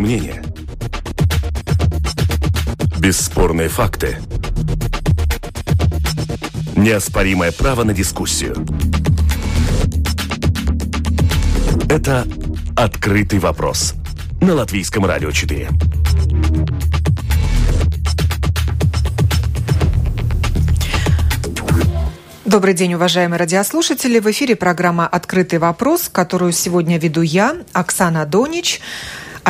Экспертные мнения. Бесспорные факты. Неоспоримое право на дискуссию. Это «Открытый вопрос» на Латвийском радио 4. Добрый день, уважаемые радиослушатели. В эфире программа «Открытый вопрос», которую сегодня веду я, Оксана Донич.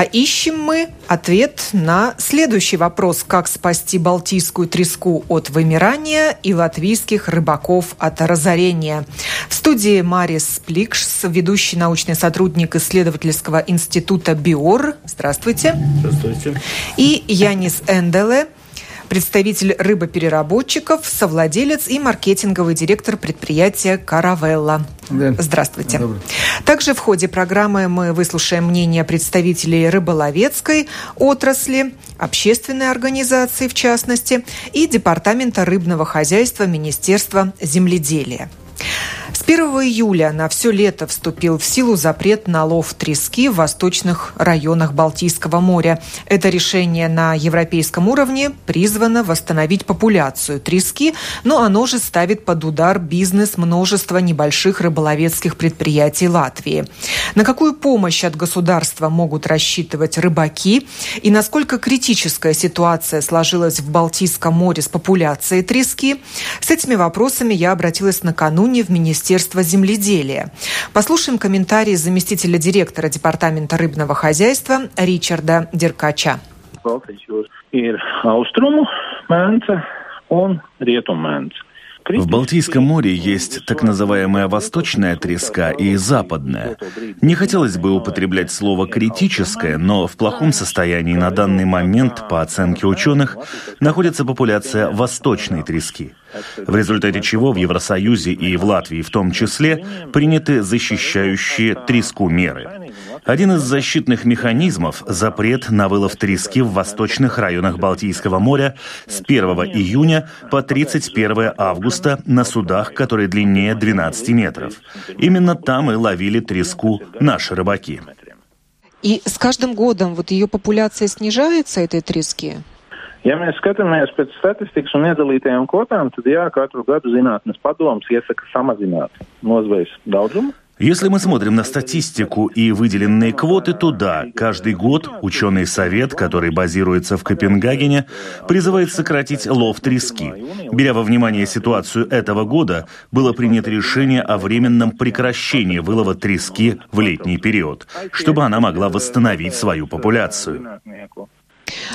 А ищем мы ответ на следующий вопрос. Как спасти балтийскую треску от вымирания и латвийских рыбаков от разорения? В студии Марис Пликш, ведущий научный сотрудник исследовательского института БИОР. Здравствуйте. Здравствуйте. И Янис Энделе, представитель рыбопереработчиков, совладелец и маркетинговый директор предприятия «Каравелла». Да. Здравствуйте. Добрый. Также в ходе программы мы выслушаем мнение представителей рыболовецкой отрасли, общественной организации в частности, и Департамента рыбного хозяйства Министерства земледелия. С 1 июля на все лето вступил в силу запрет на лов трески в восточных районах Балтийского моря. Это решение на европейском уровне призвано восстановить популяцию трески, но оно же ставит под удар бизнес множества небольших рыболовецких предприятий Латвии. На какую помощь от государства могут рассчитывать рыбаки и насколько критическая ситуация сложилась в Балтийском море с популяцией трески? С этими вопросами я обратилась накануне в Министерство Министерства земледелия. Послушаем комментарии заместителя директора Департамента рыбного хозяйства Ричарда Деркача. В Балтийском море есть так называемая восточная треска и западная. Не хотелось бы употреблять слово «критическое», но в плохом состоянии на данный момент, по оценке ученых, находится популяция восточной трески в результате чего в Евросоюзе и в Латвии в том числе приняты защищающие треску меры. Один из защитных механизмов – запрет на вылов трески в восточных районах Балтийского моря с 1 июня по 31 августа на судах, которые длиннее 12 метров. Именно там и ловили треску наши рыбаки. И с каждым годом вот ее популяция снижается, этой трески? Ja mēs skatāmies pēc statistikas un iedalītajām kvotām, tad jā, katru gadu zinātnes padoms iesaka samazināt nozvejas daudzumu. Если мы смотрим на статистику и выделенные квоты, то да, каждый год ученый совет, который базируется в Копенгагене, призывает сократить лов трески. Беря во внимание ситуацию этого года, было принято решение о временном прекращении вылова трески в летний период, чтобы она могла восстановить свою популяцию.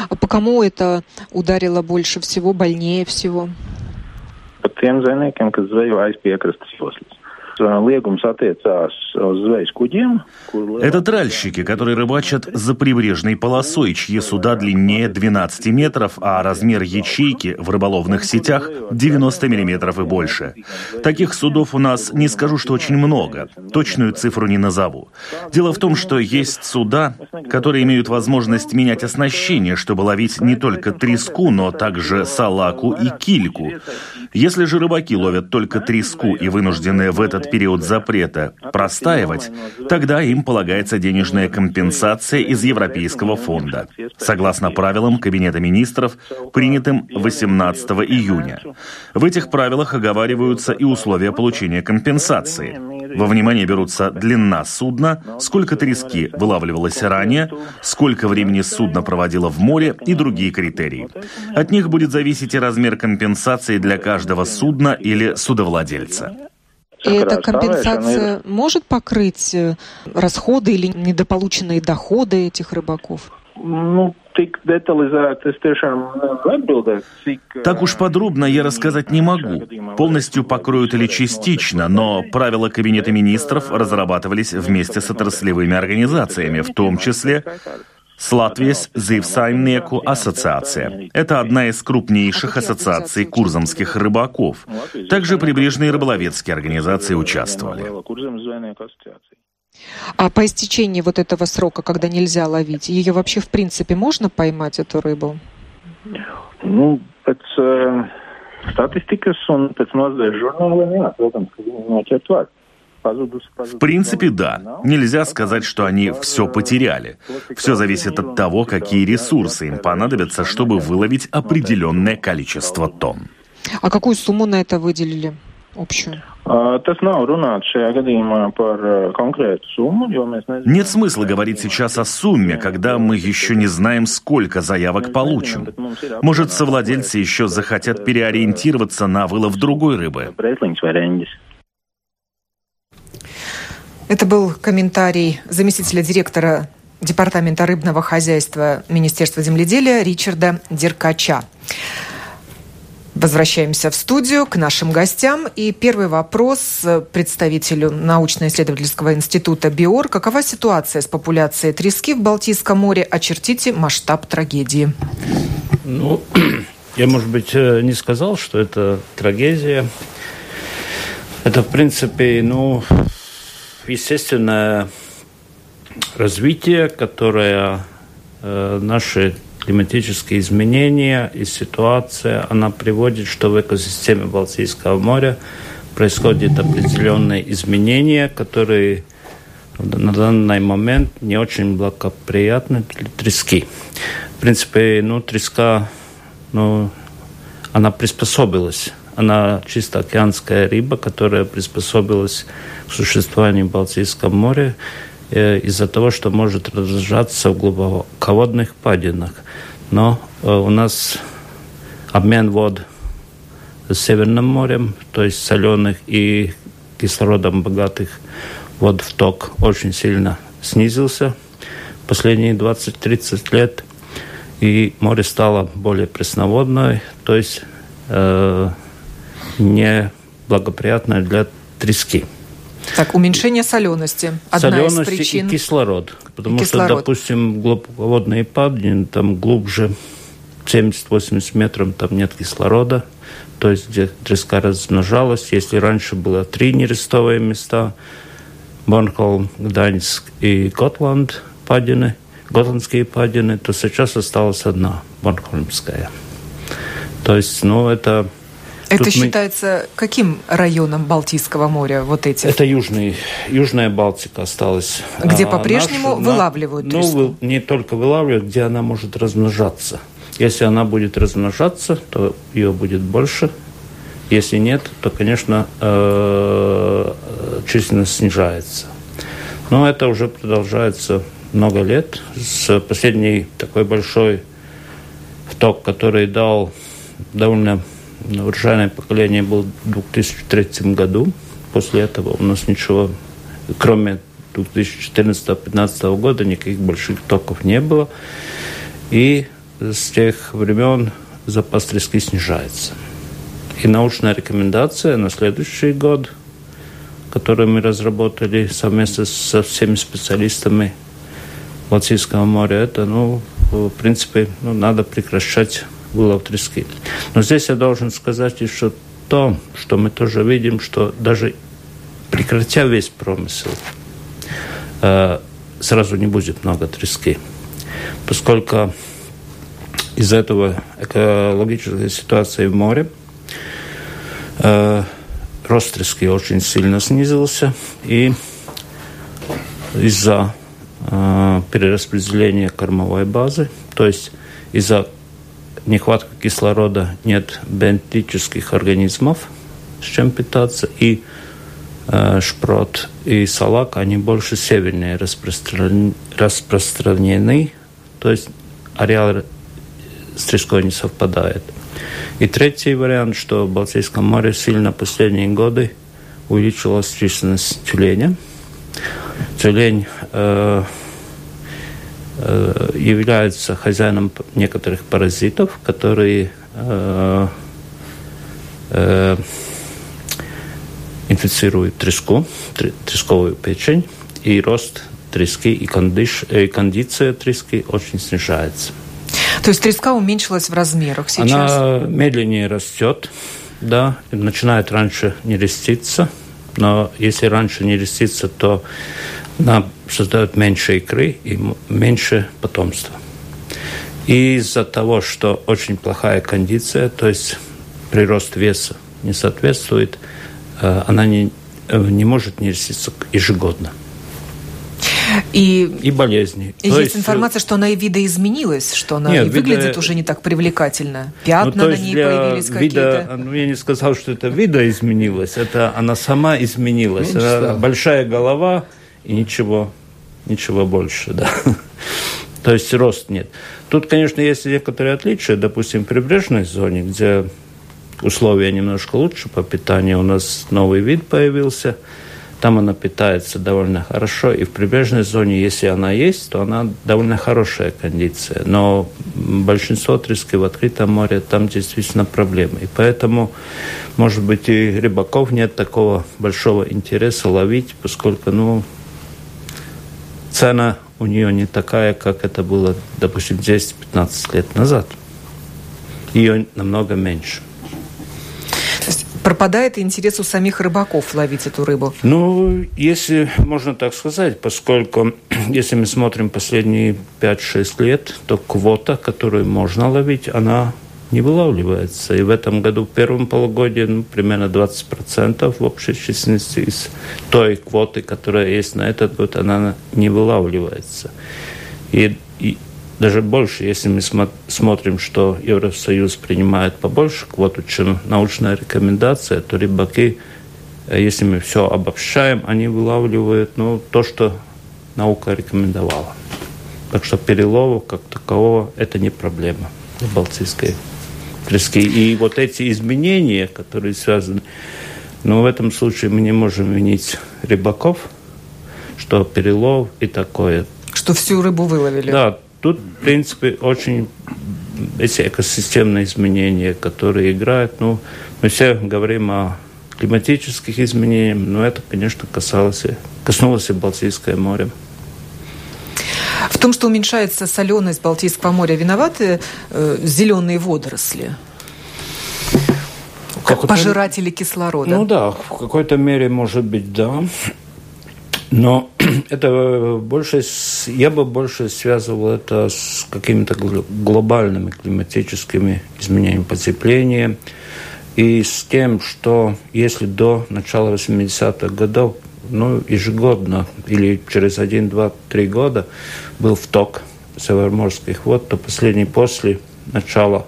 А по кому это ударило больше всего, больнее всего? По тем звejniekiem, kas zvejo aiz piekrastes joslas. Liegums kuģiem. Это тральщики, которые рыбачат за прибрежной полосой, чьи суда длиннее 12 метров, а размер ячейки в рыболовных сетях 90 миллиметров и больше. Таких судов у нас не скажу, что очень много. Точную цифру не назову. Дело в том, что есть суда, которые имеют возможность менять оснащение, чтобы ловить не только треску, но также салаку и кильку. Если же рыбаки ловят только треску и вынуждены в этот период запрета простаивать, тогда им полагается денежная компенсация из Европейского фонда, согласно правилам Кабинета министров, принятым 18 июня. В этих правилах оговариваются и условия получения компенсации. Во внимание берутся длина судна, сколько трески вылавливалось ранее, сколько времени судно проводило в море и другие критерии. От них будет зависеть и размер компенсации для каждого судна или судовладельца. И эта компенсация может покрыть э, расходы или недополученные доходы этих рыбаков? Ну, так уж подробно я рассказать не могу. Полностью покроют или частично, но правила Кабинета министров разрабатывались вместе с отраслевыми организациями, в том числе с Латвijas Зивсаймnieku ассоциация. Это одна из крупнейших ассоциаций курзамских рыбаков. Также прибрежные рыболовецкие организации участвовали. А по истечении вот этого срока, когда нельзя ловить, ее вообще в принципе можно поймать, эту рыбу? Ну, pēc uh, statistikas un pēc nozvejas žurnāliem, jā, protams, В принципе, да. Нельзя сказать, что они все потеряли. Все зависит от того, какие ресурсы им понадобятся, чтобы выловить определенное количество тонн. А какую сумму на это выделили? общую? Нет смысла говорить сейчас о сумме, когда мы еще не знаем, сколько заявок получим. Может, совладельцы еще захотят переориентироваться на вылов другой рыбы. Это был комментарий заместителя директора Департамента рыбного хозяйства Министерства земледелия Ричарда Деркача. Возвращаемся в студию к нашим гостям. И первый вопрос представителю научно-исследовательского института БИОР. Какова ситуация с популяцией трески в Балтийском море? Очертите масштаб трагедии. Ну, я, может быть, э, не сказал, что это трагедия. Это, в принципе, ну, естественное развитие, которое э, наши климатические изменения и ситуация, она приводит, что в экосистеме Балтийского моря происходят определенные изменения, которые на данный момент не очень благоприятны для трески. В принципе, ну, треска, ну, она приспособилась. Она чисто океанская рыба, которая приспособилась к существованию в Балтийском море. Э, из-за того, что может разжаться в глубоководных падинах. Но э, у нас обмен вод с Северным морем, то есть соленых и кислородом богатых вод в ток очень сильно снизился последние 20-30 лет. И море стало более пресноводное, то есть э, неблагоприятное для трески. Так, уменьшение солености. Одна Соленость из причин. и кислород. Потому и кислород. что, допустим, глубоководные падины, там глубже 70-80 метров, там нет кислорода. То есть, где треска размножалась. Если раньше было три нерестовые места, Борнхолм, Гданьск и Готланд падины, готландские падины, то сейчас осталась одна, Борнхольмская. То есть, ну, это это Тут считается мы... каким районом Балтийского моря вот эти? Это южный, южная Балтика осталась. Где а, по-прежнему наша, вылавливают на... Ну, не только вылавливают, где она может размножаться. Если она будет размножаться, то ее будет больше. Если нет, то, конечно, э, численность снижается. Но это уже продолжается много лет. С последней такой большой вток, который дал довольно урожайное поколение было в 2003 году. После этого у нас ничего, кроме 2014-2015 года, никаких больших токов не было. И с тех времен запас трески снижается. И научная рекомендация на следующий год, которую мы разработали совместно со всеми специалистами Балтийского моря, это, ну, в принципе, ну, надо прекращать вылов трески. Но здесь я должен сказать еще то, что мы тоже видим, что даже прекратя весь промысел, э, сразу не будет много трески. Поскольку из-за этого экологической ситуации в море э, рост трески очень сильно снизился, и из-за э, перераспределения кормовой базы, то есть из-за нехватка кислорода, нет бентических организмов, с чем питаться, и э, шпрот и салак, они больше севернее распростран... распространены, то есть ареал с треской не совпадает. И третий вариант, что в Балтийском море сильно последние годы увеличилась численность тюленя. Тюлень Э, являются хозяином некоторых паразитов, которые э, э, инфицируют треску, тресковую печень, и рост трески и, кондиш, и кондиция трески очень снижается. То есть треска уменьшилась в размерах сейчас? Она медленнее растет, да, начинает раньше не реститься, но если раньше не рестится, то она создает меньше икры и меньше потомства. И из-за того, что очень плохая кондиция, то есть прирост веса не соответствует, э, она не не может нереститься ежегодно. И, и болезни. И есть, есть информация, что она и видоизменилась, что она нет, и выглядит вида... уже не так привлекательно. Пятна ну, на ней появились какие-то. Ну, я не сказал, что это видоизменилось, это она сама изменилась. Она большая голова и ничего, ничего больше, да. То есть рост нет. Тут, конечно, есть некоторые отличия. Допустим, в прибрежной зоне, где условия немножко лучше по питанию, у нас новый вид появился – там она питается довольно хорошо. И в прибрежной зоне, если она есть, то она довольно хорошая кондиция. Но большинство трески в открытом море, там действительно проблемы. И поэтому, может быть, и рыбаков нет такого большого интереса ловить, поскольку, ну, цена у нее не такая, как это было, допустим, 10-15 лет назад. Ее намного меньше пропадает интерес у самих рыбаков ловить эту рыбу? Ну, если можно так сказать, поскольку если мы смотрим последние 5-6 лет, то квота, которую можно ловить, она не вылавливается. И в этом году, в первом полугодии, ну, примерно 20% в общей численности из той квоты, которая есть на этот год, она не вылавливается. И, и даже больше, если мы смотрим, что Евросоюз принимает побольше квоту, чем научная рекомендация, то рыбаки, э, если мы все обобщаем, они вылавливают ну, то, что наука рекомендовала. Так что перелова как такового это не проблема для Балтийской трески. И вот эти изменения, которые связаны, но ну, в этом случае мы не можем винить рыбаков, что перелов и такое. Что всю рыбу выловили. Да, Тут, в принципе, очень эти экосистемные изменения, которые играют. Ну, мы все говорим о климатических изменениях, но это, конечно, касалось, коснулось и Балтийское море. В том, что уменьшается соленость Балтийского моря, виноваты э, зеленые водоросли? Как пожиратели кислорода. Ну да, в какой-то мере, может быть, да. Но это больше, я бы больше связывал это с какими-то глобальными климатическими изменениями потепления и с тем, что если до начала 80-х годов, ну, ежегодно или через один, два, три года был вток североморских вод, то последний после начала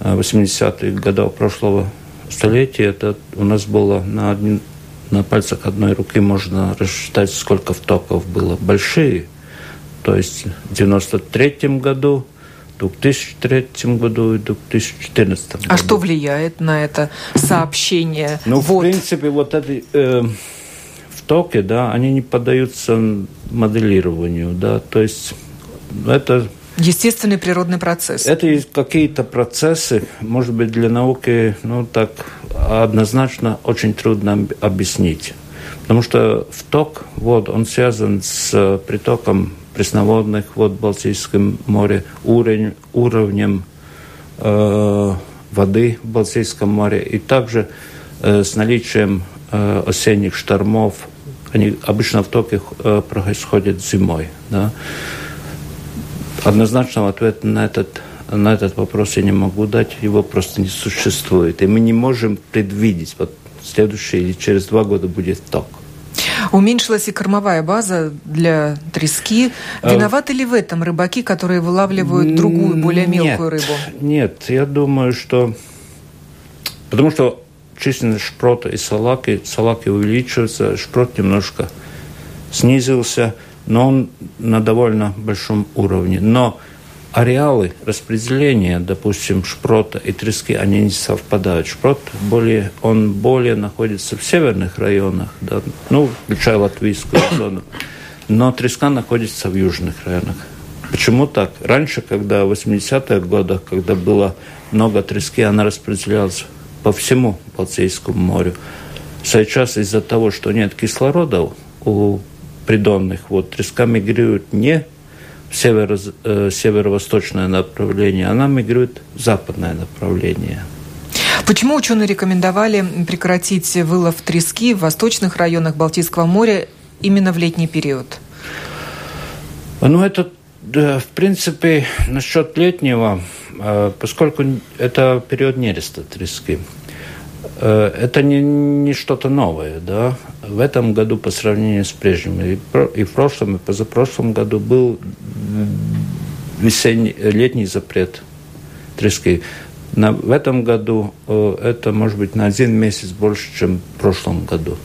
80-х годов прошлого столетия это у нас было на один на пальцах одной руки можно рассчитать, сколько втоков было. Большие. То есть в 93 году, в 2003 году и в 2014 году. А что влияет на это сообщение? Ну, вот. в принципе, вот эти э, втоки, да, они не поддаются моделированию, да, то есть это Естественный природный процесс. Это какие-то процессы, может быть, для науки, ну, так однозначно очень трудно объяснить. Потому что вток вод, он связан с притоком пресноводных вод в Балтийском море, уровень, уровнем э, воды в Балтийском море и также э, с наличием э, осенних штормов. Они обычно втоки э, происходят зимой. Да? Однозначного ответа на этот, на этот вопрос я не могу дать, его просто не существует. И мы не можем предвидеть, вот следующий или через два года будет ток. Уменьшилась и кормовая база для трески. А Виноваты ли в этом рыбаки, которые вылавливают другую, более мелкую нет, рыбу? Нет, я думаю, что... Потому что численность шпрота и салаки, салаки увеличиваются, шпрот немножко снизился – но он на довольно большом уровне. Но ареалы распределения, допустим, шпрота и трески, они не совпадают. Шпрот более, он более находится в северных районах, да, ну, включая латвийскую зону, но треска находится в южных районах. Почему так? Раньше, когда в 80-х годах, когда было много трески, она распределялась по всему Балтийскому морю. Сейчас из-за того, что нет кислорода у придонных вод. Треска мигрирует не в северо, э, северо-восточное направление, она мигрирует в западное направление. Почему ученые рекомендовали прекратить вылов трески в восточных районах Балтийского моря именно в летний период? Ну, это, да, в принципе, насчет летнего, поскольку это период нереста трески, Э, это не, не что-то новое, да. В этом году по сравнению с прежним и, и в прошлом, и позапрошлом году был весенний, летний запрет трески. На, в этом году э, это может быть на один месяц больше, чем в прошлом году.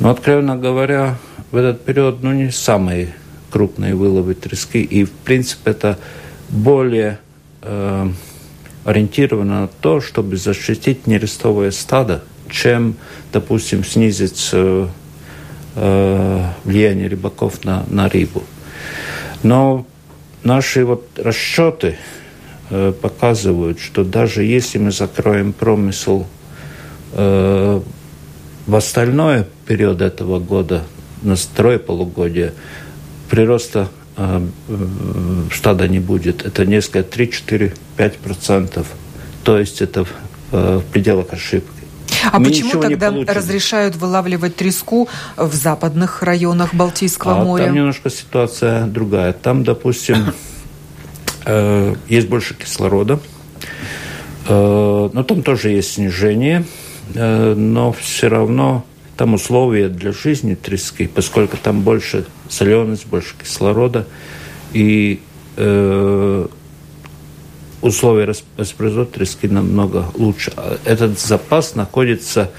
Но, откровенно говоря, в этот период ну, не самые крупные выловы трески. И, в принципе, это более э, ориентировано на то, чтобы защитить нерестовое стадо, чем, допустим, снизить э, э, влияние рыбаков на, на рыбу. Но наши вот расчеты э, показывают, что даже если мы закроем промысел э, в остальное период этого года, на второе полугодие, прироста стада не будет. Это несколько 3, 4, 5 процентов. То есть это в, э, в пределах ошибки. А Мы почему тогда разрешают вылавливать треску в западных районах Балтийского а моря? Там немножко ситуация другая. Там, допустим, э, есть больше кислорода, э, но там тоже есть снижение, э, но все равно там условия для жизни трески, поскольку там больше соленость, больше кислорода, и э, условия воспроизводства трески намного лучше. Этот запас находится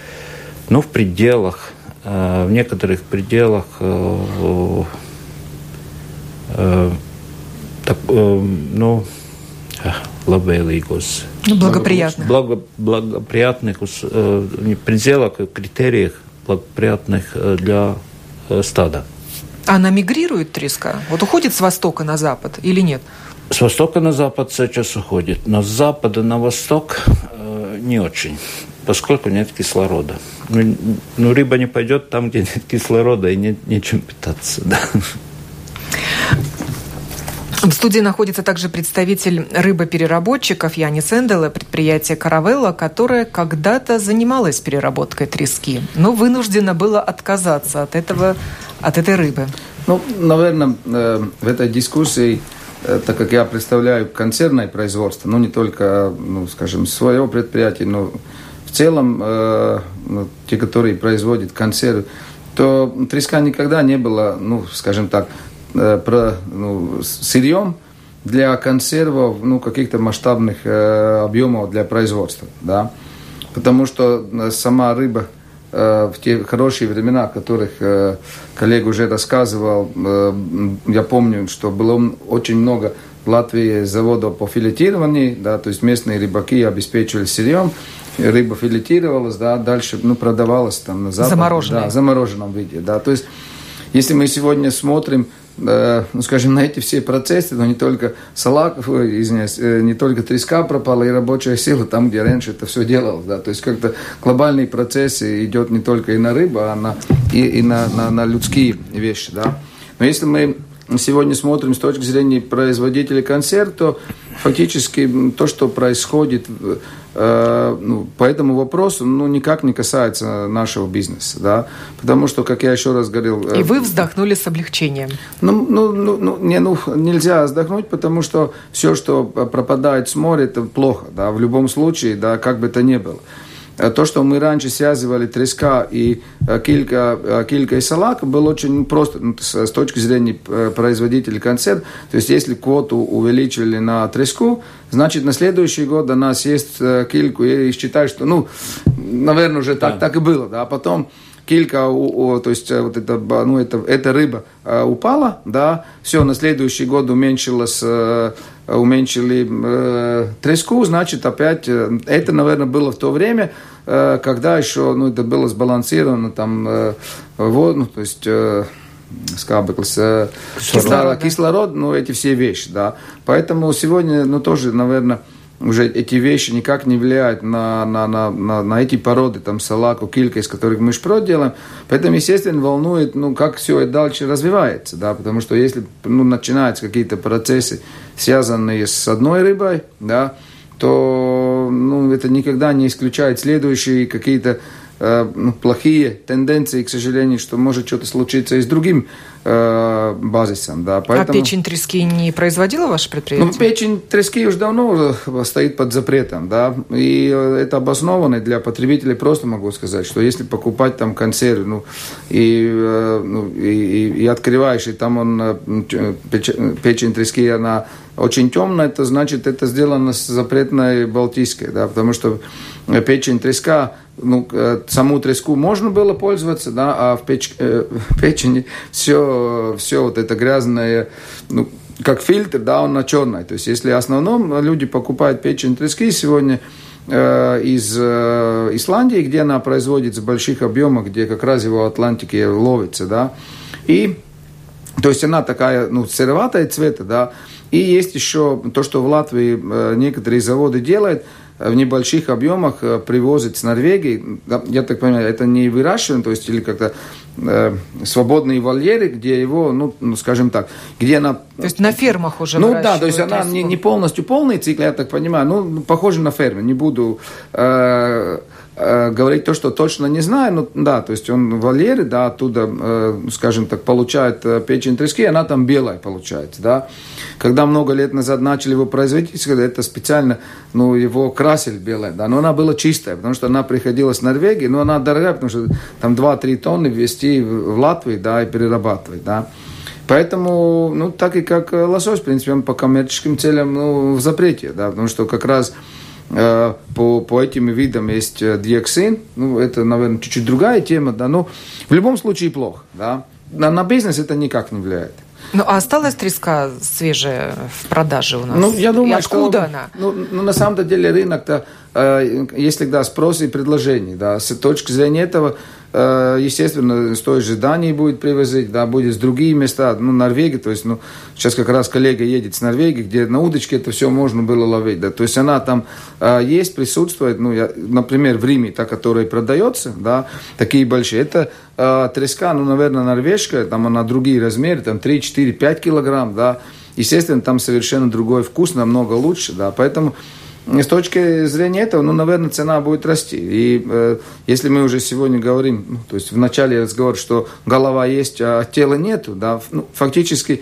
ну, в пределах, э, в некоторых пределах э, э, так, э, ну, labvēlīgos. Ну, благоприятных. Благо, благоприятных э, пределах, критериях благоприятных э, для э, стада. Она мигрирует треска? Вот уходит с востока на запад или нет? С востока на запад сейчас уходит, но с запада на восток э, не очень, поскольку нет кислорода. Ну, ну, рыба не пойдет там, где нет кислорода, и нет нечем питаться. Да. В студии находится также представитель рыбопереработчиков Янис Энделе, предприятие «Каравелла», которое когда-то занималось переработкой трески, но вынуждено было отказаться от, этого, от этой рыбы. Ну, наверное, э, в этой дискуссии э, так как я представляю концерное производство, ну не только, ну, скажем, свое предприятие, но в целом э, ну, те, которые производят консервы, то треска никогда не была, ну, скажем так, про, ну, сырьем для консервов ну, каких-то масштабных э, объемов для производства. Да? Потому что э, сама рыба э, в те хорошие времена, о которых э, коллега уже рассказывал, э, я помню, что было очень много в Латвии заводов по филетированию, да, то есть местные рыбаки обеспечивали сырьем, рыба филетировалась, да, дальше ну, продавалась там на запад. Замороженной. Да, в замороженном виде. Да, то есть если мы сегодня смотрим ну, скажем, на эти все процессы, но не только салаков, извиняюсь, э, не только треска пропала и рабочая сила там, где раньше это все делалось, да, то есть как-то глобальные процессы идет не только и на рыбу, а на, и, и на, на, на людские вещи, да. Но если мы сегодня смотрим с точки зрения производителей консерв, то фактически то, что происходит э, ну, по этому вопросу, ну, никак не касается нашего бизнеса, да, потому что, как я еще раз говорил... Э, И вы вздохнули с облегчением. Ну, ну, ну, ну, не, ну, нельзя вздохнуть, потому что все, что пропадает с моря, это плохо, да, в любом случае, да, как бы это ни было. Э, то, что мы раньше связывали треска и э, килька, э, килька и салака, было очень просто ну, с, точки зрения производителей концерт. То есть, если квоту увеличили на треску, значит, на следующий год у нас есть кильку и считают, что, ну, наверное, уже так, так и было. Да? А потом килька, то есть вот это, ну, это, эта рыба упала, да, все, на следующий год уменьшилась уменьшили э, треску, значит, опять, э, это, наверное, было в то время, э, когда еще, ну, это было сбалансировано, там, э, вот, ну, то есть, э, скабеклс, э, кислород, кислород, ну, эти все вещи, да. Поэтому сегодня, ну, тоже, наверное, уже эти вещи никак не влияют на, на, на, на, на эти породы, там, салаку, килька, из которых мы шпрот делаем. Поэтому, естественно, волнует, ну, как все это дальше развивается, да, потому что если, ну, начинаются какие-то процессы, связанные с одной рыбой, да, то, ну, это никогда не исключает следующие какие-то ну, плохие тенденции, к сожалению, что может что-то случиться и с другим э, базисом. Да. А Поэтому... А печень трески не производила ваше предприятие? Ну, печень трески уже давно стоит под запретом, да, и это обоснованно для потребителей, просто могу сказать, что если покупать там консервы, ну, и, э, ну, и, и открываешь, и там он, э, печень трески, она очень темная, это значит, это сделано с запретной балтийской, да, потому что печень треска ну, э, саму треску можно было пользоваться, да, а в, печ, э, печени все, все вот это грязное, ну, как фильтр, да, он на черной. То есть, если в основном люди покупают печень трески сегодня э, из э, Исландии, где она производится в больших объемах, где как раз его в Атлантике ловится, да, и то есть она такая, ну, сероватая цвета, да, и есть еще то, что в Латвии э, некоторые заводы делают – в небольших объемах э, привозят с Норвегии. Я так понимаю, это не выращивание, то есть или как-то э, свободные вольеры, где его, ну, ну, скажем так, где она... То есть на фермах уже Ну да, то есть она не, не полностью полный цикл, я так понимаю, ну, похоже на ферму. Не буду... Э, Э, говорить то, что точно не знаю, ну да, то есть он в вольере, да, оттуда, э, скажем так, получает э, печень трески, она там белая получается, да. Когда много лет назад начали его производить, это специально, ну, его красили белое, да, но она была чистая, потому что она приходила с Норвегии, но она дорогая, потому что там 2-3 тонны ввести в Латвию, да, и перерабатывать, да. Поэтому, ну, так и как лосось, в принципе, он по коммерческим целям, ну, в запрете, да, потому что как раз Э, по, по этим видам есть э, диоксин. Ну, это, наверное, чуть-чуть другая тема, да, но в любом случае плохо, да. На, на бизнес это никак не влияет. Ну, а осталась треска свежая в продаже у нас? Ну, я думаю, и откуда что, она? Ну, ну, на самом деле рынок-то, э, есть всегда спрос и предложение, да. С точки зрения этого, Э, естественно, с той же Дании будет привозить, да, будет с другие места, ну, Норвегия, то есть, ну, сейчас как раз коллега едет с Норвегии, где на удочке это все можно было ловить, да, то есть она там э, есть, присутствует, ну, я, например, в Риме, та, которая продается, да, такие большие, это э, треска, ну, наверное, норвежская, там она другие размеры, там 3, 4, 5 килограмм, да, естественно, там совершенно другой вкус, намного лучше, да, поэтому с точки зрения этого, ну, наверное, цена будет расти. И э, если мы уже сегодня говорим, ну, то есть в начале разговора, что голова есть, а тела нету, да, ну, фактически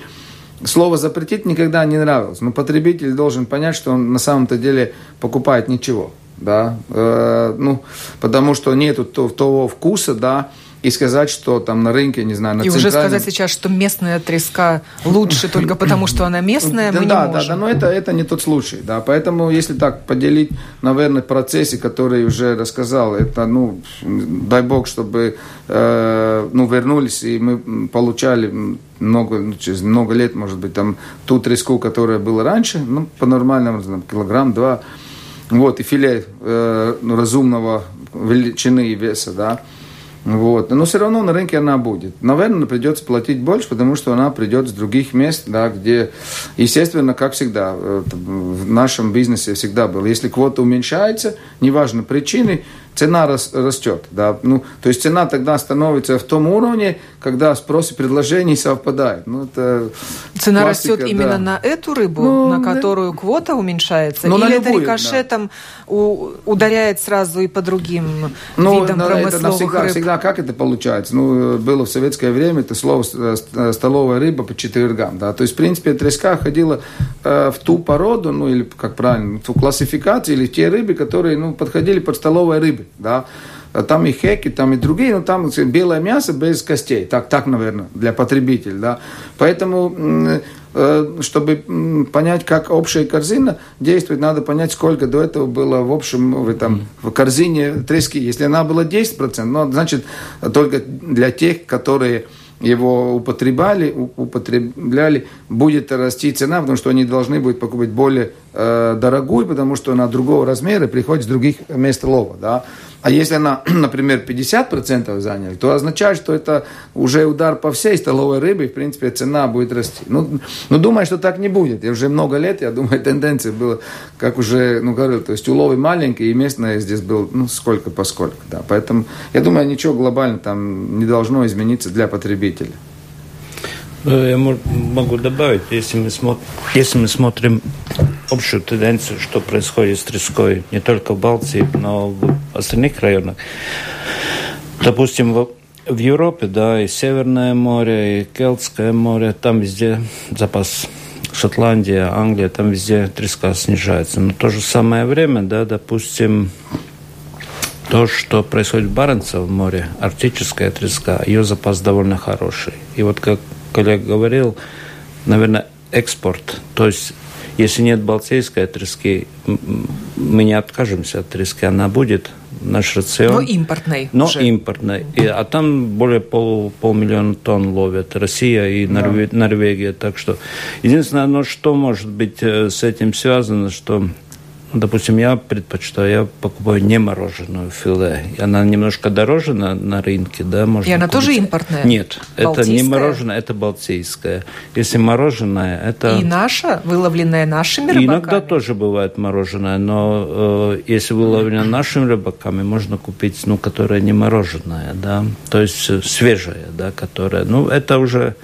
слово запретить никогда не нравилось. Но потребитель должен понять, что он на самом-то деле покупает ничего, да, э, ну, потому что нету того вкуса, да, и сказать, что там на рынке, не знаю, на И центральном... уже сказать сейчас, что местная треска лучше только потому, что она местная, мы да, не можем. Да, да, но это, это не тот случай, да, поэтому если так поделить, наверное, процессы, которые уже рассказал, это, ну, дай бог, чтобы, э, ну, вернулись, и мы получали много, ну, через много лет, может быть, там, ту треску, которая была раньше, ну, по нормальному, там, килограмм, два, вот, и филе э, ну, разумного величины и веса, да, вот. Но все равно на рынке она будет. Наверное, придется платить больше, потому что она придет с других мест, да, где, естественно, как всегда, э, в нашем бизнесе всегда было. Если квота уменьшается, неважно причины, цена растет. Да? Ну, то есть цена тогда становится в том уровне, когда спрос и предложение совпадают. Ну, это цена классика, растет да. именно на эту рыбу, ну, на которую да. квота уменьшается? Ну, Или это любую, рикошетом да. у, ударяет сразу и по другим ну, видам на, промысловых это навсегда, рыб? Всегда как это получается? Ну, было в советское время это слово э, столовая рыба по четвергам. Да? То есть, в принципе, треска ходила э, в ту породу, ну, или как правильно, в ту классификацию, или в те рыбы, которые ну, подходили под столовой рыбы да, там и хеки, там и другие, но там белое мясо без костей, так, так наверное, для потребителя, да. Поэтому, э, чтобы понять, как общая корзина действует, надо понять, сколько до этого было в общем в, этом, в корзине трески. Если она была 10%, ну, значит, только для тех, которые его употребляли, употребляли, будет расти цена, потому что они должны будут покупать более э, дорогую, потому что она другого размера приходит с других мест лова. Да? А если она, например, 50% заняли, то означает, что это уже удар по всей столовой рыбе, и, в принципе, цена будет расти. Ну, ну, думаю, что так не будет. Я уже много лет, я думаю, тенденция была, как уже, ну, говорил, то есть уловы маленькие, и местное здесь было, ну, сколько поскольку, да. Поэтому, я думаю, ничего глобально там не должно измениться для потребителя. Э, я могу добавить, если мы, смотрим, если мы смотрим общую тенденцию, что происходит с треской не только в Балтии, но в остальных районах. Допустим, в, в Европе, да, и Северное море, и Келтское море, там везде запас Шотландия, Англия, там везде треска снижается. Но в то же самое время, да, допустим, то, что происходит в Баренцевом море, арктическая треска, ее запас довольно хороший. И вот как коллега говорил, наверное, экспорт, то есть если нет балтийской трески, мы не откажемся от трески, она будет, наш рацион. Но импортной. Но уже. импортной. И, а там более пол, полмиллиона тонн ловят. Россия и Норве, да. Норвегия. Так что единственное, но что может быть э, с этим связано, что Допустим, я предпочитаю, я покупаю не мороженую филе. Она немножко дороже на, на рынке, да, можно И она купить. тоже импортная? Нет, это не мороженое, это балтийское. Если мороженое, это... И наша, выловленная нашими рыбаками? Иногда тоже бывает мороженое, но э, если выловлено нашими рыбаками, можно купить, ну, которое не мороженое, да, то есть э, свежее, да, которое, ну, это уже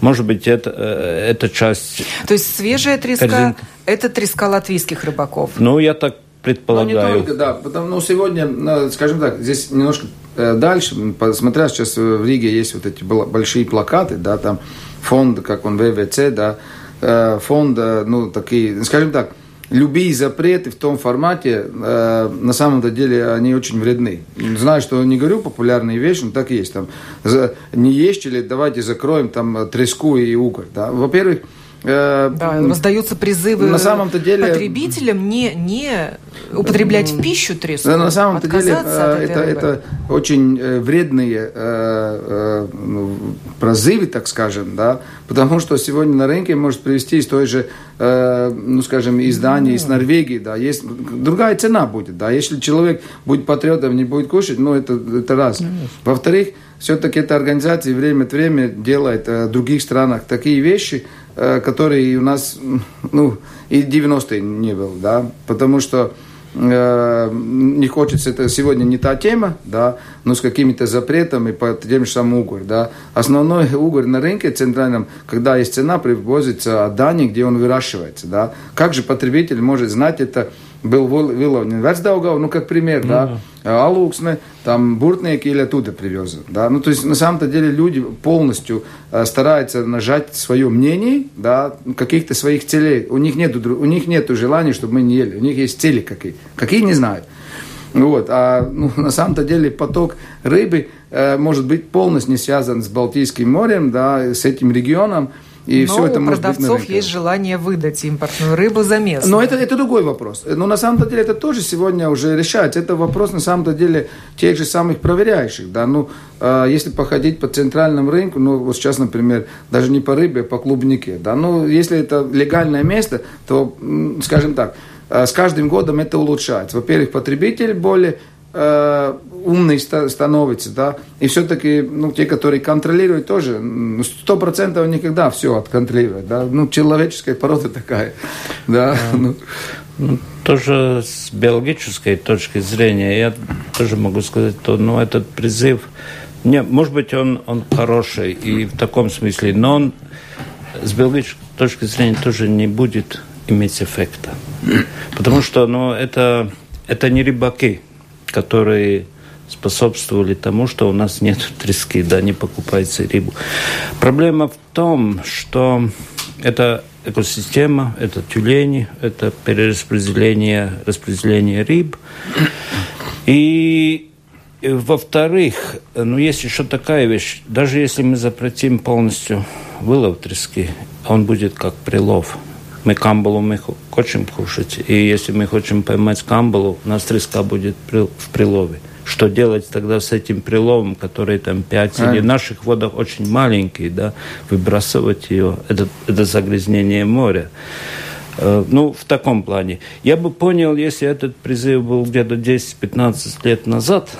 может быть, это, э, это часть... То есть свежая треска корзинка. – это треска латвийских рыбаков? Ну, я так предполагаю. Ну, не только, да. Потому, ну, сегодня, скажем так, здесь немножко э, дальше, смотря сейчас в Риге есть вот эти большие плакаты, да, там фонд, как он, ВВЦ, да, э, фонд, ну, такие, скажем так, любые запреты в том формате, э, на самом-то деле, они очень вредны. Знаю, что не говорю популярные вещи, но так и есть. Там, за, не ешьте ли, давайте закроем там треску и уголь. Да? Во-первых, Э, да, раздаются призывы на самом-то деле, потребителям не, не употреблять в пищу треску. Да, на самом-то деле э, это, это очень э, вредные ну, прозывы, так скажем, да, потому что сегодня на рынке может привести из той же, ну, скажем, из Дании, из Норвегии, да, есть другая цена будет, да, если человек будет патриотом, не будет кушать, ну, это, это раз. Во-вторых, все-таки эта организация время от времени делает в других странах такие вещи, Э, который у нас, ну, и 90-е не был, да, потому что э, не хочется, это сегодня не та тема, да, но с какими-то запретами по тем же самым угорь, да. Основной угорь на рынке центральном, когда есть цена, привозится от Дании, где он выращивается, да. Как же потребитель может знать это, был выловлен Вецдаугав, ну, как пример, mm-hmm. да, Алуксны, там, Буртники или оттуда привезли, да, ну, то есть, на самом-то деле, люди полностью э, стараются нажать свое мнение, да, каких-то своих целей, у них нету, у них нету желания, чтобы мы не ели, у них есть цели какие, какие не знают. Вот. А ну, на самом-то деле поток рыбы э, может быть полностью не связан с Балтийским морем, да, с этим регионом. И Но все это у может продавцов быть есть желание выдать импортную рыбу за местную. Но это, это другой вопрос. Но на самом деле это тоже сегодня уже решается. Это вопрос на самом деле тех же самых проверяющих. Да? Ну, э, если походить по центральному рынку, ну вот сейчас, например, даже не по рыбе, а по клубнике. Да? Ну, если это легальное место, то, скажем так, э, с каждым годом это улучшается. Во-первых, потребитель более э, умный становится, да, и все-таки, ну, те, которые контролируют тоже, сто процентов никогда все отконтролируют, да, ну, человеческая порода такая, да. А. Ну, тоже с биологической точки зрения я тоже могу сказать, что, ну, этот призыв, не, может быть, он, он хороший и в таком смысле, но он с биологической точки зрения тоже не будет иметь эффекта. Потому что, ну, это, это не рыбаки, которые способствовали тому, что у нас нет трески, да, не покупается рыбу. Проблема в том, что это экосистема, это тюлени, это перераспределение распределение рыб. И во-вторых, ну, есть еще такая вещь, даже если мы запретим полностью вылов трески, он будет как прилов. Мы камбалу мы хотим кушать, и если мы хотим поймать камбалу, у нас треска будет в прилове что делать тогда с этим приловом, который там 5 или в наших водах очень маленький, да, выбрасывать ее, это, это загрязнение моря. Э, ну, в таком плане. Я бы понял, если этот призыв был где-то 10-15 лет назад,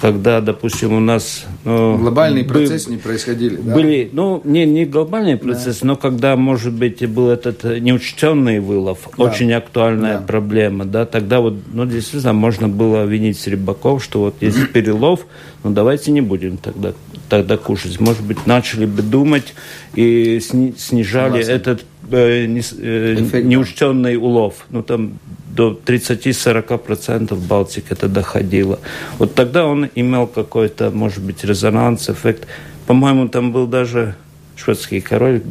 когда, допустим, у нас... Ну, Глобальные был, процессы не происходили, да? Были, ну, не, не глобальные процессы, да. но когда, может быть, был этот неучтенный вылов, да. очень актуальная да. проблема, да, тогда вот, ну, действительно, можно было винить рыбаков, что вот есть перелов, ну, давайте не будем тогда, тогда кушать. Может быть, начали бы думать и сни, снижали Согласен. этот э, не, э, неучтенный улов. Ну, там до 30-40% Балтики это доходило. Вот тогда он имел какой-то, может быть, резонанс, эффект. По-моему, там был даже шведский король,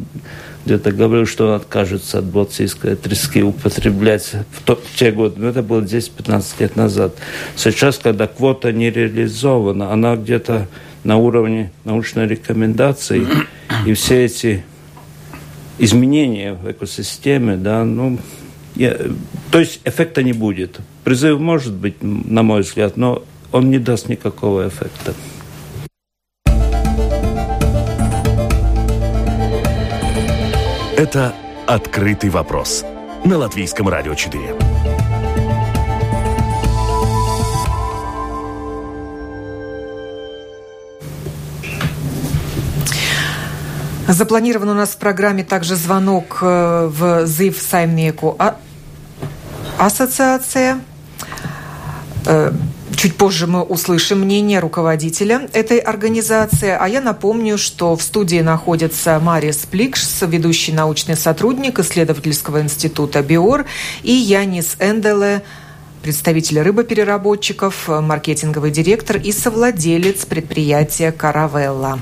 где-то говорил, что он откажется от балтийской трески употреблять в, то, в те годы. Но это было 10-15 лет назад. Сейчас, когда квота не реализована, она где-то на уровне научной рекомендации, и все эти изменения в экосистеме, да, ну, я, то есть эффекта не будет. Призыв может быть, на мой взгляд, но он не даст никакого эффекта. Это «Открытый вопрос» на Латвийском радио 4. Запланирован у нас в программе также звонок э, в ЗИВ Саймеку а... ассоциация. Э, чуть позже мы услышим мнение руководителя этой организации. А я напомню, что в студии находится Мария Спликш, ведущий научный сотрудник исследовательского института БИОР, и Янис Энделе, представитель рыбопереработчиков, маркетинговый директор и совладелец предприятия «Каравелла».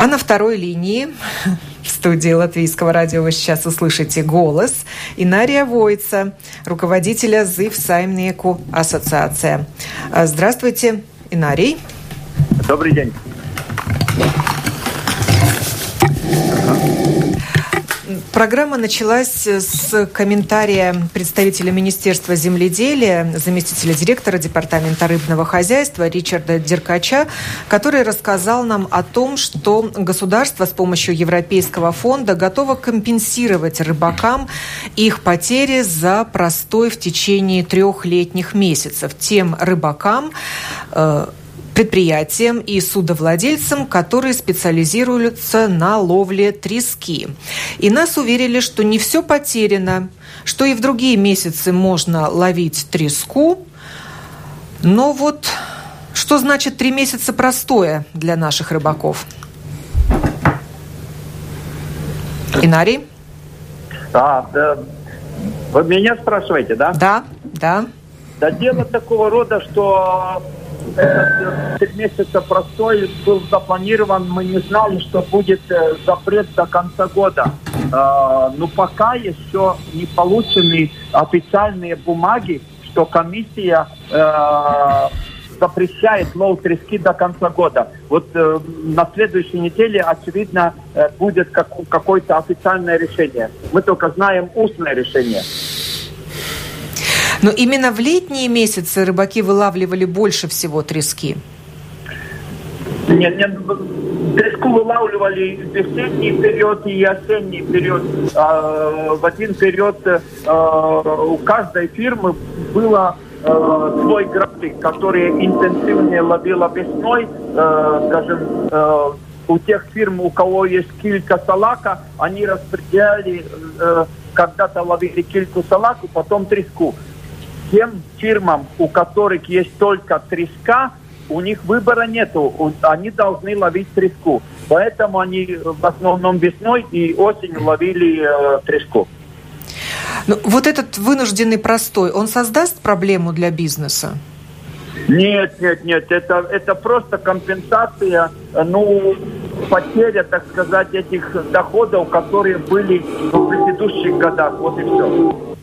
А на второй линии в студии Латвийского радио вы сейчас услышите голос Инария Войца, руководителя ЗИВ Саймнеку Ассоциация. А, здравствуйте, Инарий. Добрый день. Программа началась с комментария представителя Министерства земледелия, заместителя директора Департамента рыбного хозяйства Ричарда Деркача, который рассказал нам о том, что государство с помощью Европейского фонда готово компенсировать рыбакам их потери за простой в течение трех летних месяцев. Тем рыбакам, э, предприятиям и судовладельцам, которые специализируются на ловле трески. И нас уверили, что не все потеряно, что и в другие месяцы можно ловить треску. Но вот что значит три месяца простое для наших рыбаков? Инарий? А, да. Вы меня спрашиваете, да? Да, да. Да дело такого рода, что этот э, месяца простой был запланирован, мы не знали, что будет э, запрет до конца года. Э, но пока еще не получены официальные бумаги, что комиссия запрещает лов трески до конца года. Вот э, на следующей неделе, очевидно, э, будет как, какое-то официальное решение. Мы только знаем устное решение. Но именно в летние месяцы рыбаки вылавливали больше всего трески. Нет, нет, треску вылавливали в весенний период и осенний период. А, в один период а, у каждой фирмы было а, свой график, который интенсивнее ловила весной, а, скажем, у тех фирм, у кого есть килька салака, они распределяли, э, когда-то ловили кильку салаку, потом треску тем фирмам, у которых есть только треска, у них выбора нету. Они должны ловить треску. Поэтому они в основном весной и осенью ловили э, треску. Ну, вот этот вынужденный простой, он создаст проблему для бизнеса? Нет, нет, нет, это, это просто компенсация, ну, потеря, так сказать, этих доходов, которые были в предыдущих годах. Вот и все.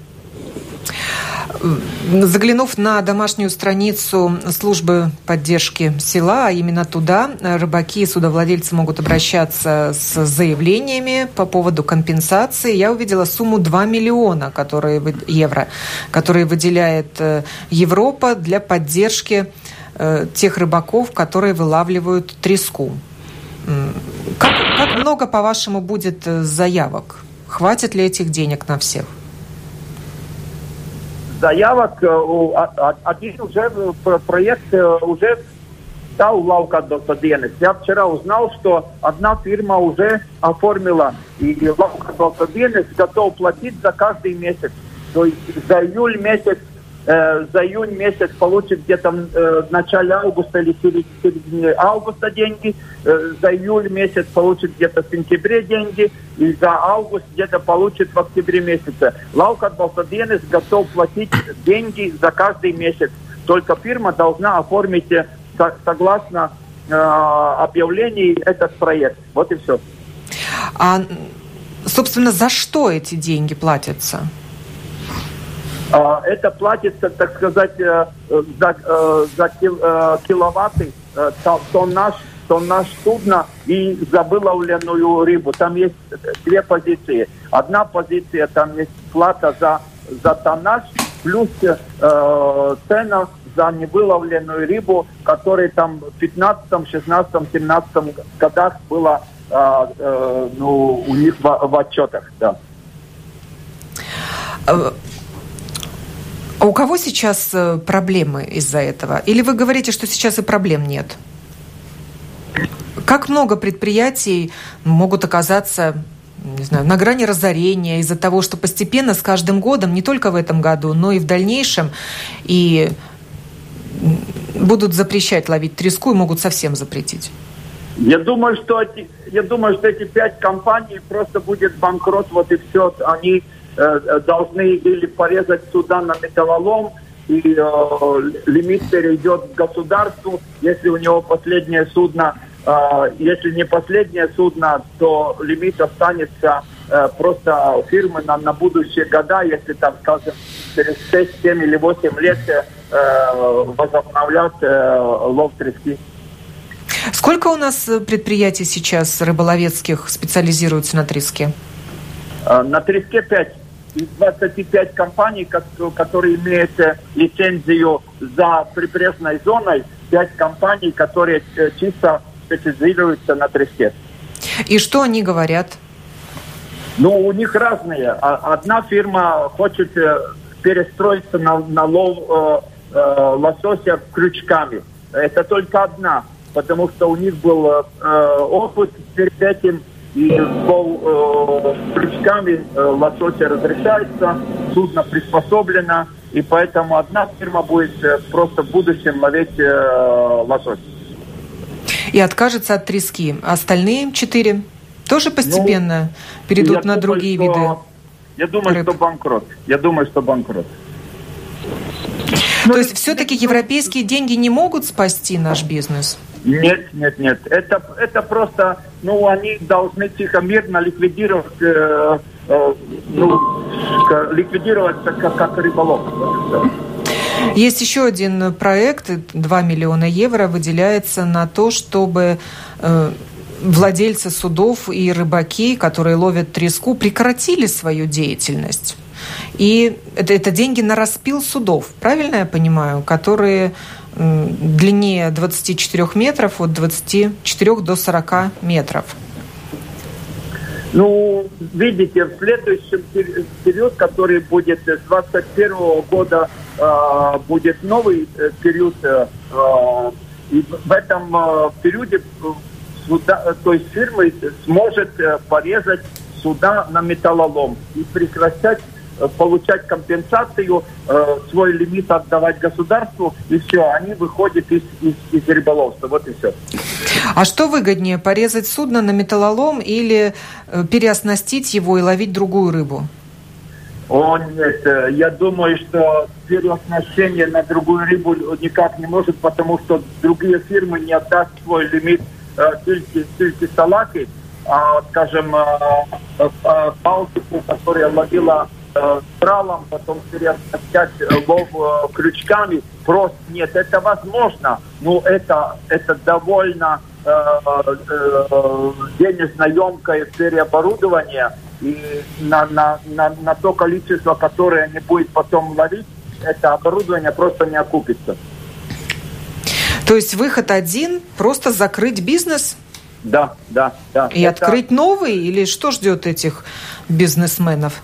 Заглянув на домашнюю страницу службы поддержки села, а именно туда рыбаки и судовладельцы могут обращаться с заявлениями по поводу компенсации, я увидела сумму 2 миллиона которые, евро, которые выделяет э, Европа для поддержки э, тех рыбаков, которые вылавливают треску. Как, как много, по-вашему, будет э, заявок? Хватит ли этих денег на всех? Заявок, один уже проект уже стал Лаукадоса Денис. Я вчера узнал, что одна фирма уже оформила, и Лаукадоса Денис готов платить за каждый месяц. То есть за июль месяц э, за июнь месяц получит где-то э, в начале августа или середине августа деньги, э, за июль месяц получит где-то в сентябре деньги, и за август где-то получит в октябре месяце. Лаукат Балтаденес готов платить деньги за каждый месяц. Только фирма должна оформить э, согласно э, объявлений этот проект. Вот и все. А, собственно, за что эти деньги платятся? А, это платится, так сказать, э, за, э, за киловатты, тоннаж, тоннаж судна и за выловленную рыбу. Там есть две позиции. Одна позиция, там есть плата за, за тоннаж, плюс э, цена за невыловленную рыбу, которая там в 15, 16, 17 годах была э, э, ну, у них в, в отчетах. Да. А, у кого сейчас э, проблемы из-за этого? Или вы говорите, что сейчас и проблем нет? Как много предприятий могут оказаться не знаю, на грани разорения из-за того, что постепенно с каждым годом, не только в этом году, но и в дальнейшем, и будут запрещать ловить треску и могут совсем запретить? Я думаю, что эти, я думаю, что эти пять компаний просто будет банкрот, вот и все. Они э, должны или порезать суда на металлолом, и э, лимит перейдет к государству, если у него последнее судно а, если не последнее судно, то лимит останется э, просто фирмы на, на будущие года, если там, скажем, через 6, 7 или 8 лет э, возобновлять э, лов трески. Сколько у нас предприятий сейчас рыболовецких специализируются на треске? На треске 5. Из 25 компаний, которые имеют лицензию за прибрежной зоной, 5 компаний, которые чисто специализируются на треске. И что они говорят? Ну, у них разные. А, одна фирма хочет э, перестроиться на, на лов э, э, лосося крючками. Это только одна, потому что у них был э, опыт перед этим, и лов э, крючками э, лосося разрешается, судно приспособлено, и поэтому одна фирма будет э, просто в будущем ловить э, лосось и откажется от трески. Остальные четыре тоже постепенно ну, перейдут на думаю, другие что, виды. Я думаю, рыб. что банкрот. Я думаю, что банкрот. То ну, есть все-таки европейские деньги не могут спасти наш бизнес? Нет, нет, нет. Это, это просто, ну, они должны тихо-мирно ликвидировать, э, э, ну, ликвидироваться как, как рыболов. Есть еще один проект, 2 миллиона евро выделяется на то, чтобы э, владельцы судов и рыбаки, которые ловят треску, прекратили свою деятельность. И это, это деньги на распил судов, правильно я понимаю, которые длиннее 24 метров, от 24 до 40 метров. Ну, видите, в следующем период, который будет с 2021 года, э, будет новый э, период. Э, и в этом э, периоде суда, то есть фирма сможет порезать суда на металлолом и прекращать Э, получать компенсацию, э, свой лимит отдавать государству, и все, они выходят из, из, из рыболовства. Вот и все. А что выгоднее, порезать судно на металлолом или э, переоснастить его и ловить другую рыбу? О, нет, я думаю, что переоснащение на другую рыбу никак не может, потому что другие фирмы не отдast свой лимит тюльки, тюльки салаки, а, скажем, Балтику, которая ловила э, тралом, потом переоснащать лов э, крючками. Просто нет, это возможно, но это, это довольно э, э, денежно емкое переоборудование. И на, на, на, на то количество, которое они будут потом ловить, это оборудование просто не окупится. То есть выход один – просто закрыть бизнес? Да, да, да. И это... открыть новый? Или что ждет этих бизнесменов?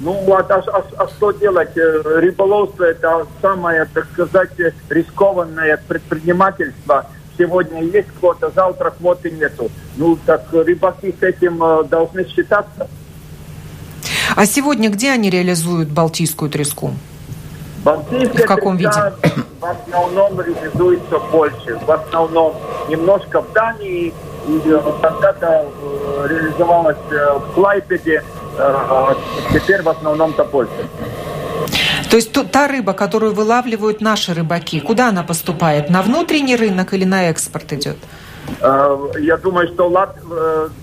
Ну, а, а, а, что делать? Э, рыболовство – это самое, так сказать, рискованное предпринимательство. Сегодня есть квота, завтра квоты нету. Ну, так рыбаки с этим э, должны считаться. А сегодня где они реализуют балтийскую треску? Балтийская в каком виде? в основном реализуется больше. В основном немножко в Дании, и когда-то э, реализовалась э, в Клайпеде, теперь в основном-то Польша. То есть та рыба, которую вылавливают наши рыбаки, куда она поступает? На внутренний рынок или на экспорт идет? Я думаю, что Лат...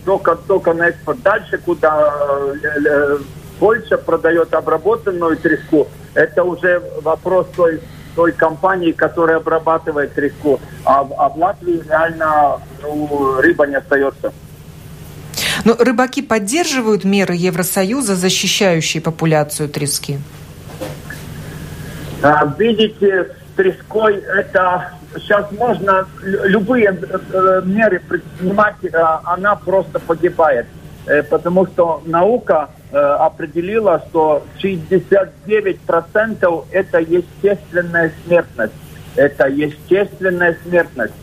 только, только на экспорт. Дальше, куда Польша продает обработанную треску, это уже вопрос той, той компании, которая обрабатывает треску. А, а в Латвии реально ну, рыба не остается. Но рыбаки поддерживают меры Евросоюза, защищающие популяцию трески? А, видите, треской это сейчас можно любые э, меры предпринимать, а она просто погибает. Э, потому что наука э, определила, что 69% это естественная смертность. Это естественная смертность.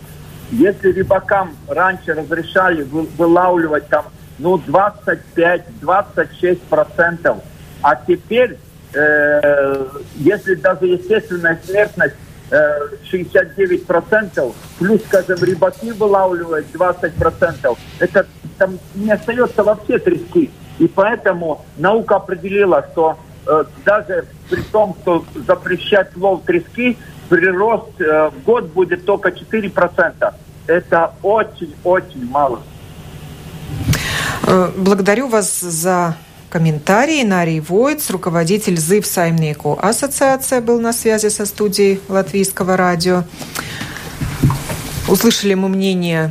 Если рыбакам раньше разрешали вылавливать там ну 25-26%, а теперь, э, если даже естественная смертность 69%, плюс, скажем, рыбаки вылавливают 20%, это там не остается вообще трески. И поэтому наука определила, что э, даже при том, что запрещать лов трески, прирост э, в год будет только 4%. Это очень-очень мало. Э, благодарю вас за комментарии. Нарий Войц, руководитель ЗИВ Саймнику Ассоциация, был на связи со студией Латвийского радио. Услышали мы мнение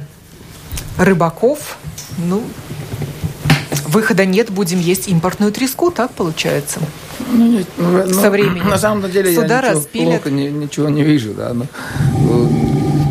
рыбаков. Ну, выхода нет, будем есть импортную треску, так получается? Ну, нет, ну, Со временем. На самом деле Суда я ничего, плохо, ни, ничего не вижу. Да, но, ну,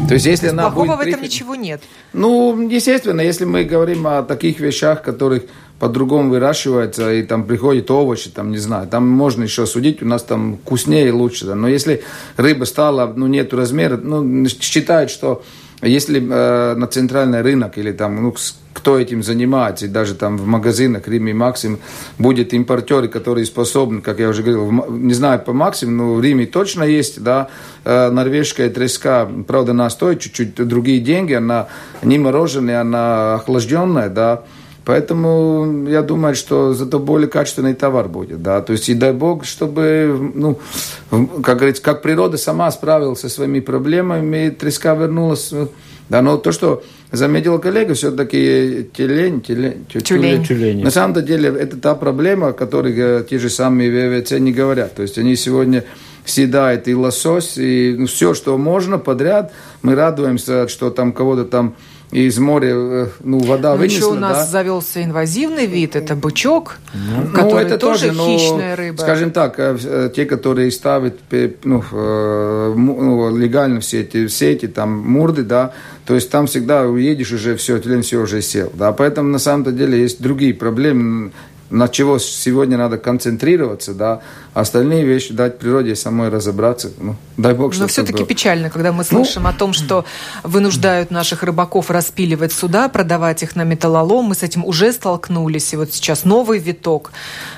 то есть, если то она плохого будет в этом ничего нет? Ну, естественно, если мы говорим о таких вещах, которых по-другому выращивается, и там приходят овощи, там, не знаю, там можно еще судить, у нас там вкуснее и лучше, да. но если рыба стала, ну, нету размера, ну, считают, что если э, на центральный рынок или там, ну, кто этим занимается, и даже там в магазинах Риме и Максим будет импортеры, которые способны, как я уже говорил, не знаю по Максим, но в Риме точно есть, да, э, норвежская треска, правда, она стоит чуть-чуть другие деньги, она не мороженая, она охлажденная, да, Поэтому я думаю, что зато более качественный товар будет, да. То есть и дай бог, чтобы, ну, как говорится, как природа сама справилась со своими проблемами, и треска вернулась. Да, но то, что заметил коллега, все-таки тюлень, тюлень, тюлень. тюлень. На самом деле это та проблема, о которой э, те же самые ВВЦ не говорят. То есть они сегодня съедают и лосось, и ну, все, что можно подряд. Мы радуемся, что там кого-то там из моря э, ну, вода Но вынесла. Еще у нас да? завелся инвазивный вид, это бычок, ну, который ну, это тоже, тоже хищная рыба. Скажем так, э, э, те, которые ставят ну, ну, легально все эти сети, там мурды, да, то есть там всегда уедешь уже все, тлен все уже сел. Да, поэтому на самом деле есть другие проблемы на чего сегодня надо концентрироваться, да, а остальные вещи дать природе самой разобраться. Ну, дай бог, Но все-таки было. печально, когда мы слышим ну, о том, что вынуждают наших рыбаков распиливать суда, продавать их на металлолом. Мы с этим уже столкнулись, и вот сейчас новый виток.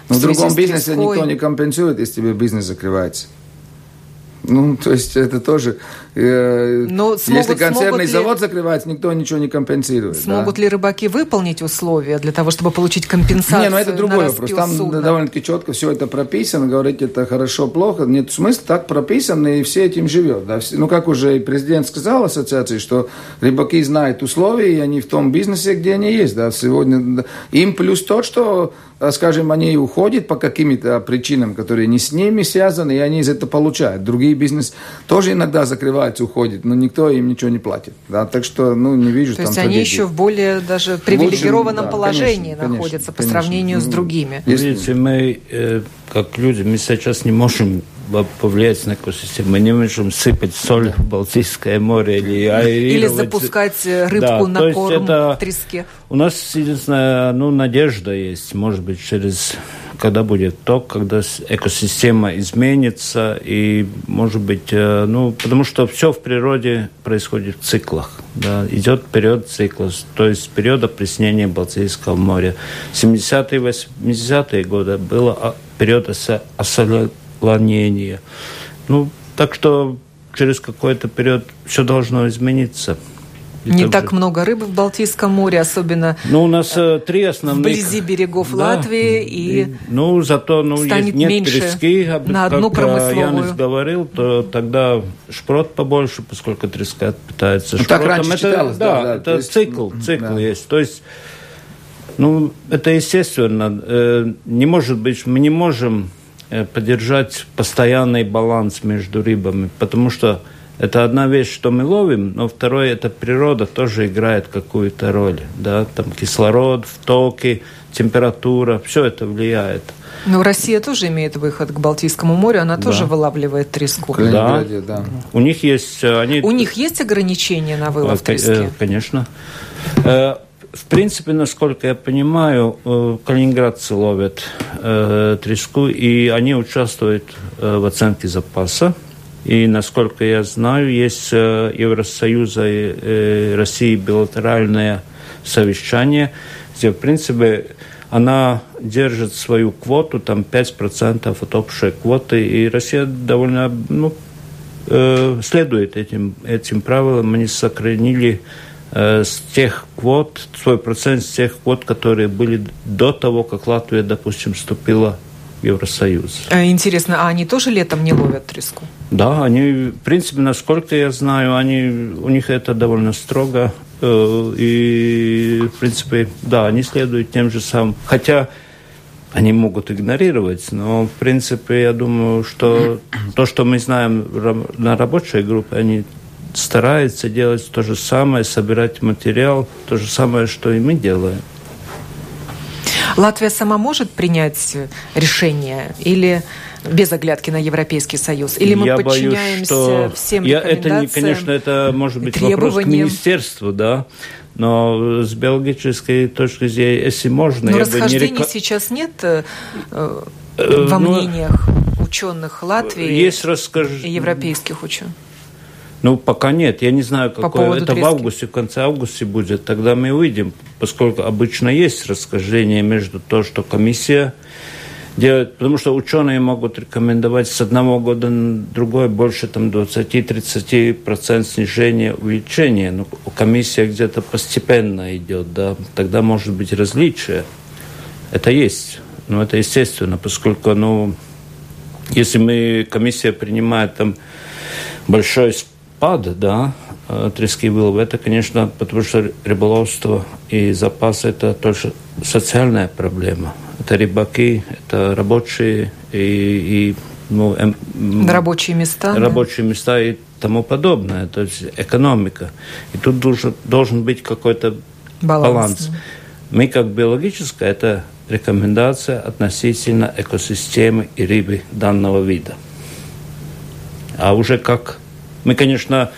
Но в, в другом бизнесе никто не компенсирует, если тебе бизнес закрывается. Ну, то есть это тоже... Э, Но смогут, если консервный завод ли, закрывается, никто ничего не компенсирует. Смогут да? ли рыбаки выполнить условия для того, чтобы получить компенсацию Не, ну это другой вопрос. Там судна. довольно-таки четко все это прописано. Говорить это хорошо, плохо. Нет смысла, так прописано, и все этим живет. Да? Ну, как уже и президент сказал ассоциации, что рыбаки знают условия, и они в том бизнесе, где они есть. Да? Сегодня им плюс то, что скажем, они уходят по каким-то причинам, которые не с ними связаны, и они из этого получают. Другие бизнес тоже иногда закрываются, уходят, но никто им ничего не платит. Да? Так что, ну, не вижу То там есть трагедии. они еще в более даже привилегированном Лучше, да, положении конечно, находятся конечно, по сравнению конечно. с другими. Видите, мы, э, как люди, мы сейчас не можем повлиять на экосистему. Мы не можем сыпать соль в Балтийское море или Или запускать рыбку да, на корм это... треске. У нас единственная ну, надежда есть, может быть, через когда будет ток, когда экосистема изменится, и, может быть, э, ну, потому что все в природе происходит в циклах. Да, идет период цикла, то есть период опреснения Балтийского моря. 70-е, 80-е годы было а, период осоления отклонения. Ну, так что через какой-то период все должно измениться. И не так же... много рыбы в Балтийском море, особенно ну, у нас э, три основных... вблизи берегов да. Латвии. И, и ну, зато ну, станет нет меньше трески, на одну как промысловую. Янис говорил, то тогда шпрот побольше, поскольку треска питается ну, Так раньше это, читалось, да, да, да, это есть, цикл, цикл да. есть. То есть, ну, это естественно. Э, не может быть, мы не можем поддержать постоянный баланс между рыбами, потому что это одна вещь, что мы ловим, но второе, это природа тоже играет какую-то роль. Да? Там кислород, втоки, температура, все это влияет. Но Россия тоже имеет выход к Балтийскому морю, она да. тоже вылавливает треску. Да. да. У них есть... Э, они... У них есть ограничения на вылов э, трески? Э, конечно. В принципе, насколько я понимаю, калининградцы ловят треску, и они участвуют в оценке запаса. И, насколько я знаю, есть э, Евросоюза и э, России билатеральное совещание, где, в принципе, она держит свою квоту, там 5% от общей квоты, и Россия довольно ну, э, следует этим, этим правилам. Они сохранили с тех квот, свой процент с тех квот, которые были до того, как Латвия, допустим, вступила Евросоюз. А, интересно, а они тоже летом не ловят треску? Да, они, в принципе, насколько я знаю, они, у них это довольно строго. Э, и, в принципе, да, они следуют тем же самым. Хотя они могут игнорировать, но, в принципе, я думаю, что то, что мы знаем на рабочей группе, они стараются делать то же самое, собирать материал, то же самое, что и мы делаем. Латвия сама может принять решение или без оглядки на Европейский Союз? Или мы я подчиняемся боюсь, что... всем я, это, Конечно, это может быть вопрос к министерству, да. Но с биологической точки зрения, если можно... Но расхождений не рек... сейчас нет э, э во ну, мнениях ученых Латвии есть расскаж... и европейских ученых? Ну, пока нет. Я не знаю, какое это трески. в августе, в конце августа будет. Тогда мы увидим, поскольку обычно есть расхождение между то, что комиссия делает, потому что ученые могут рекомендовать с одного года на другой больше там 20-30% снижения увеличения. Но комиссия где-то постепенно идет, да, тогда может быть различие. Это есть. Но это естественно, поскольку, ну, если мы, комиссия принимает там большой спад, да, э, трески вылова, это, конечно, потому что рыболовство и запас – это тоже социальная проблема. Это рыбаки, это рабочие и, и ну, эм, рабочие места. Рабочие да? места и тому подобное. То есть экономика. И тут должен, должен быть какой-то баланс. баланс. Мы как биологическая, это рекомендация относительно экосистемы и рыбы данного вида. А уже как мы, конечно,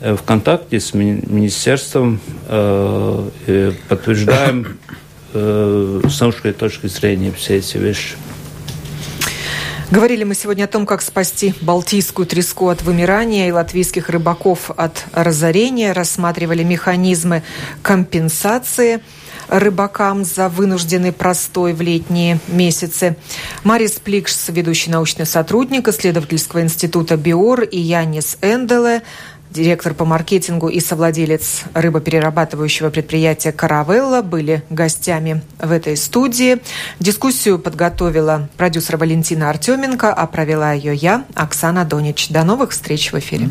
э, в контакте с министерством э, подтверждаем э, с научной точки зрения все эти вещи. Говорили мы сегодня о том, как спасти балтийскую треску от вымирания и латвийских рыбаков от разорения. Рассматривали механизмы компенсации рыбакам за вынужденный простой в летние месяцы. Марис Пликш, ведущий научный сотрудник исследовательского института БИОР, и Янис Энделе, директор по маркетингу и совладелец рыбоперерабатывающего предприятия «Каравелла» были гостями в этой студии. Дискуссию подготовила продюсер Валентина Артеменко, а провела ее я, Оксана Донич. До новых встреч в эфире.